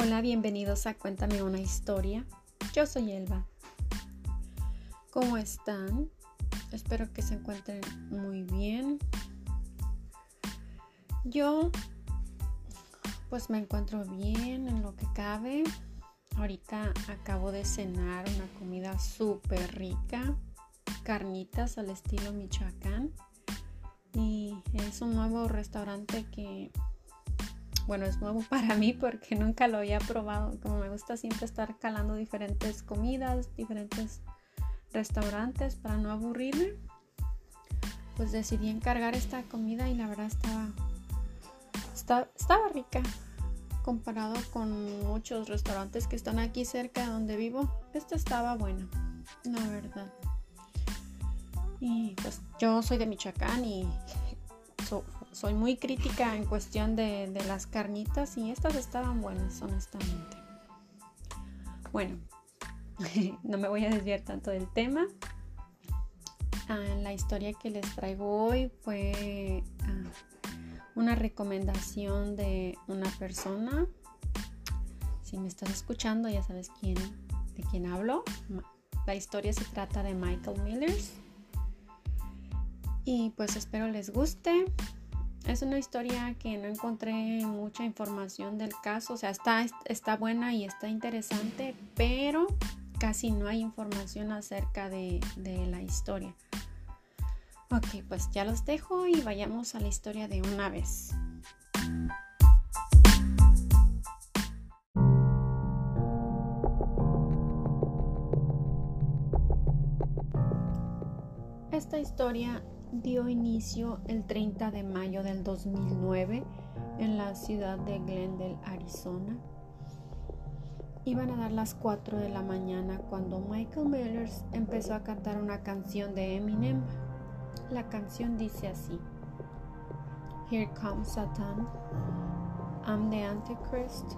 Hola, bienvenidos a Cuéntame una historia. Yo soy Elba. ¿Cómo están? Espero que se encuentren muy bien. Yo pues me encuentro bien en lo que cabe. Ahorita acabo de cenar una comida súper rica. Carnitas al estilo Michoacán. Y es un nuevo restaurante que bueno, es nuevo para mí porque nunca lo había probado. Como me gusta siempre estar calando diferentes comidas, diferentes restaurantes para no aburrirme, pues decidí encargar esta comida y la verdad estaba, rica comparado con muchos restaurantes que están aquí cerca de donde vivo. Esta estaba buena, la verdad. Y pues yo soy de Michoacán y soy muy crítica en cuestión de, las carnitas y estas estaban buenas, honestamente. Bueno, no me voy a desviar tanto del tema. Ah, la historia que les traigo hoy fue ah, una recomendación de una persona. Si me estás escuchando, ya sabes de quién hablo. La historia se trata de Michael Millers. Y pues espero les guste. Es una historia que no encontré mucha información del caso, o sea, está, está buena y está interesante, pero casi no hay información acerca de, de la historia. Ok, pues ya los dejo y vayamos a la historia de una vez. Esta historia dio inicio el 30 de mayo del 2009 en la ciudad de Glendale, Arizona. Iban a dar las 4 de la mañana cuando Michael Millers empezó a cantar una canción de Eminem. La canción dice así: Here comes Satan, I'm the Antichrist,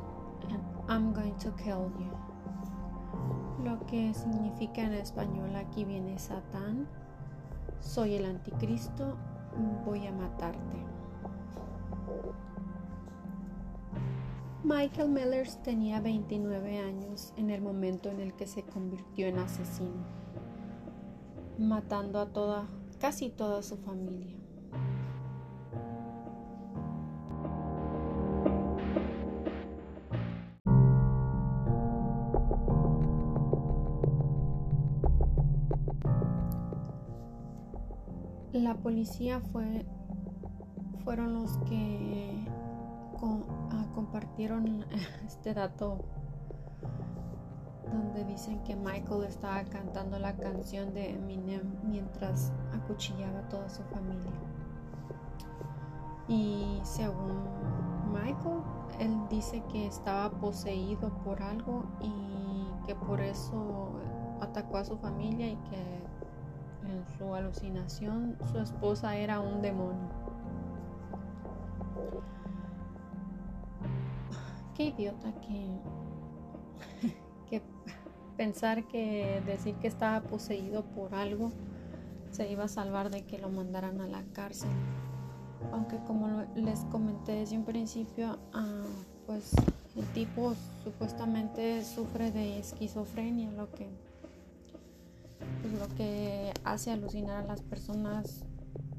and I'm going to kill you. Lo que significa en español aquí viene Satán soy el anticristo, voy a matarte. Michael Mellers tenía 29 años en el momento en el que se convirtió en asesino, matando a toda, casi toda su familia. La policía fue, fueron los que ah, compartieron este dato donde dicen que Michael estaba cantando la canción de Eminem mientras acuchillaba a toda su familia. Y según Michael, él dice que estaba poseído por algo y que por eso atacó a su familia y que en su alucinación, su esposa era un demonio. Qué idiota que, que pensar que decir que estaba poseído por algo se iba a salvar de que lo mandaran a la cárcel. Aunque como les comenté desde un principio, ah, pues el tipo supuestamente sufre de esquizofrenia, lo que pues, lo que hace alucinar a las personas,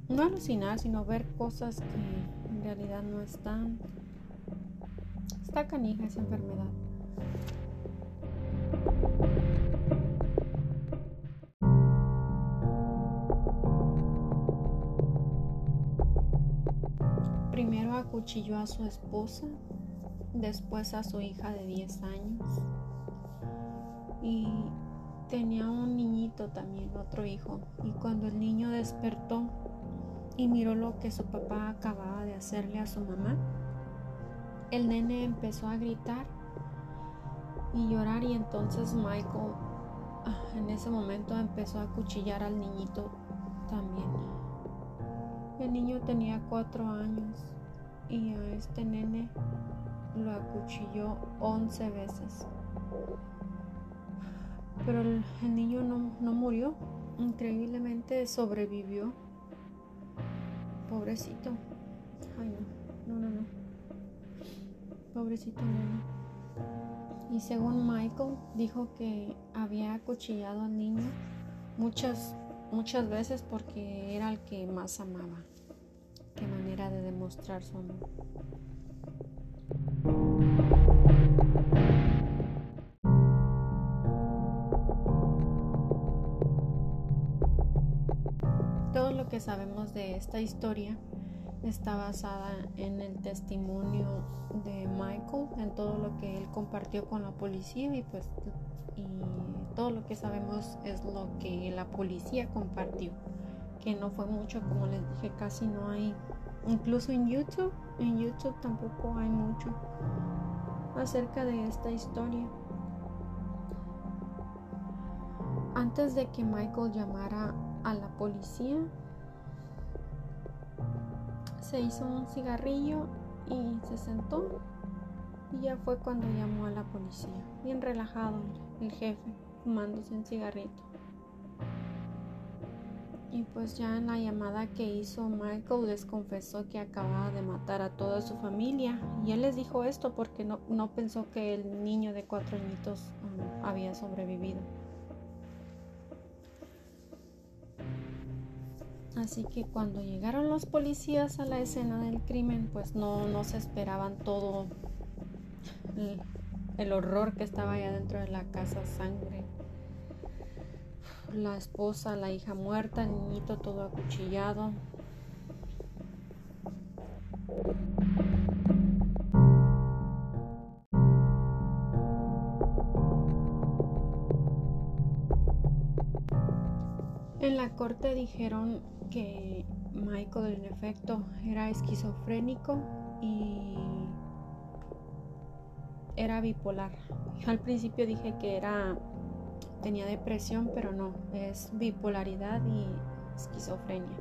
no alucinar, sino ver cosas que en realidad no están. Está canija esa enfermedad. Primero acuchilló a su esposa, después a su hija de 10 años y tenía un niñito también, otro hijo, y cuando el niño despertó y miró lo que su papá acababa de hacerle a su mamá, el nene empezó a gritar y llorar y entonces Michael ah, en ese momento empezó a cuchillar al niñito también. El niño tenía cuatro años y a este nene lo acuchilló once veces. Pero el, niño no, murió, increíblemente sobrevivió. Pobrecito. Ay, no, no, no, no. Pobrecito niño. Y según Michael, dijo que había acuchillado al niño muchas, muchas veces porque era el que más amaba. Qué manera de demostrar su amor. Sabemos de esta historia está basada en el testimonio de Michael, en todo lo que él compartió con la policía y pues y todo lo que sabemos es lo que la policía compartió, que no fue mucho, como les dije, casi no hay, incluso en YouTube, en YouTube tampoco hay mucho acerca de esta historia. Antes de que Michael llamara a la policía, se hizo un cigarrillo y se sentó y ya fue cuando llamó a la policía. Bien relajado el jefe, fumándose un cigarrito. Y pues ya en la llamada que hizo Michael les confesó que acababa de matar a toda su familia. Y él les dijo esto porque no, no pensó que el niño de cuatro añitos um, había sobrevivido. Así que cuando llegaron los policías a la escena del crimen, pues no, no se esperaban todo el, el horror que estaba allá dentro de la casa, sangre. La esposa, la hija muerta, el niñito todo acuchillado. En la corte dijeron que Michael en efecto era esquizofrénico y era bipolar. Al principio dije que era tenía depresión, pero no, es bipolaridad y esquizofrenia.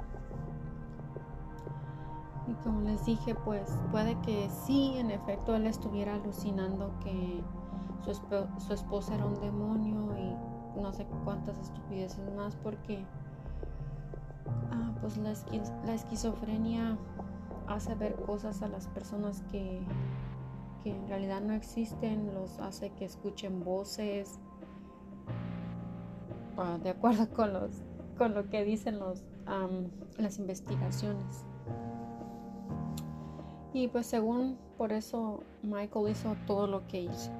Y como les dije, pues puede que sí, en efecto, él estuviera alucinando que su, su esposa era un demonio y no sé cuántas estupideces más porque ah, pues la, la, esquizofrenia hace ver cosas a las personas que, que, en realidad no existen, los hace que escuchen voces ah, de acuerdo con, los, con lo que dicen los, las investigaciones. Y pues según por eso Michael hizo todo lo que hizo.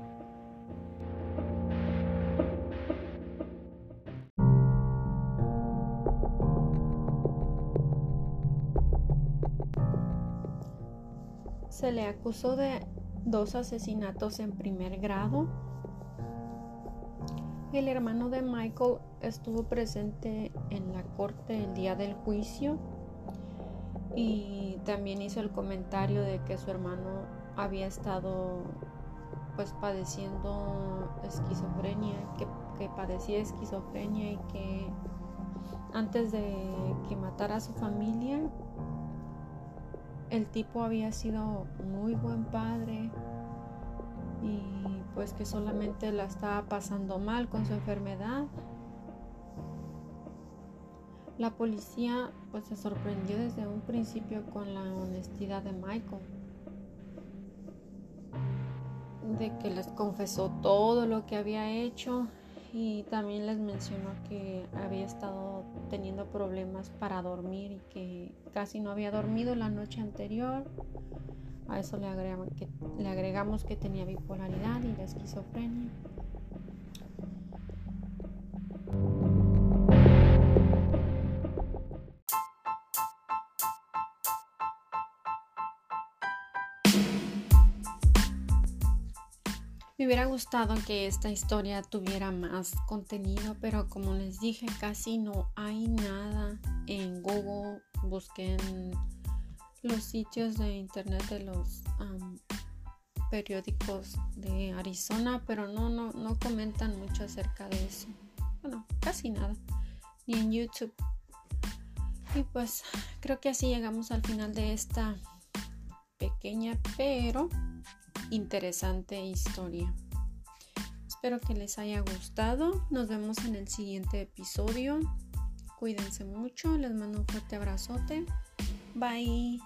Se le acusó de dos asesinatos en primer grado. El hermano de Michael estuvo presente en la corte el día del juicio y también hizo el comentario de que su hermano había estado pues padeciendo esquizofrenia, que, que padecía esquizofrenia y que antes de que matara a su familia el tipo había sido muy buen padre y pues que solamente la estaba pasando mal con su enfermedad. La policía pues se sorprendió desde un principio con la honestidad de Michael. De que les confesó todo lo que había hecho y también les mencionó que había estado teniendo problemas para dormir y que casi no había dormido la noche anterior. A eso le agregamos que, le agregamos que tenía bipolaridad y la esquizofrenia. Me hubiera gustado que esta historia tuviera más contenido, pero como les dije, casi no hay nada en Google. Busqué en los sitios de internet de los periódicos de Arizona, pero no, no, no comentan mucho acerca de eso. Bueno, casi nada. Ni en YouTube. Y pues creo que así llegamos al final de esta pequeña pero interesante historia. Espero que les haya gustado. Nos vemos en el siguiente episodio. Cuídense mucho. Les mando un fuerte abrazote. Bye.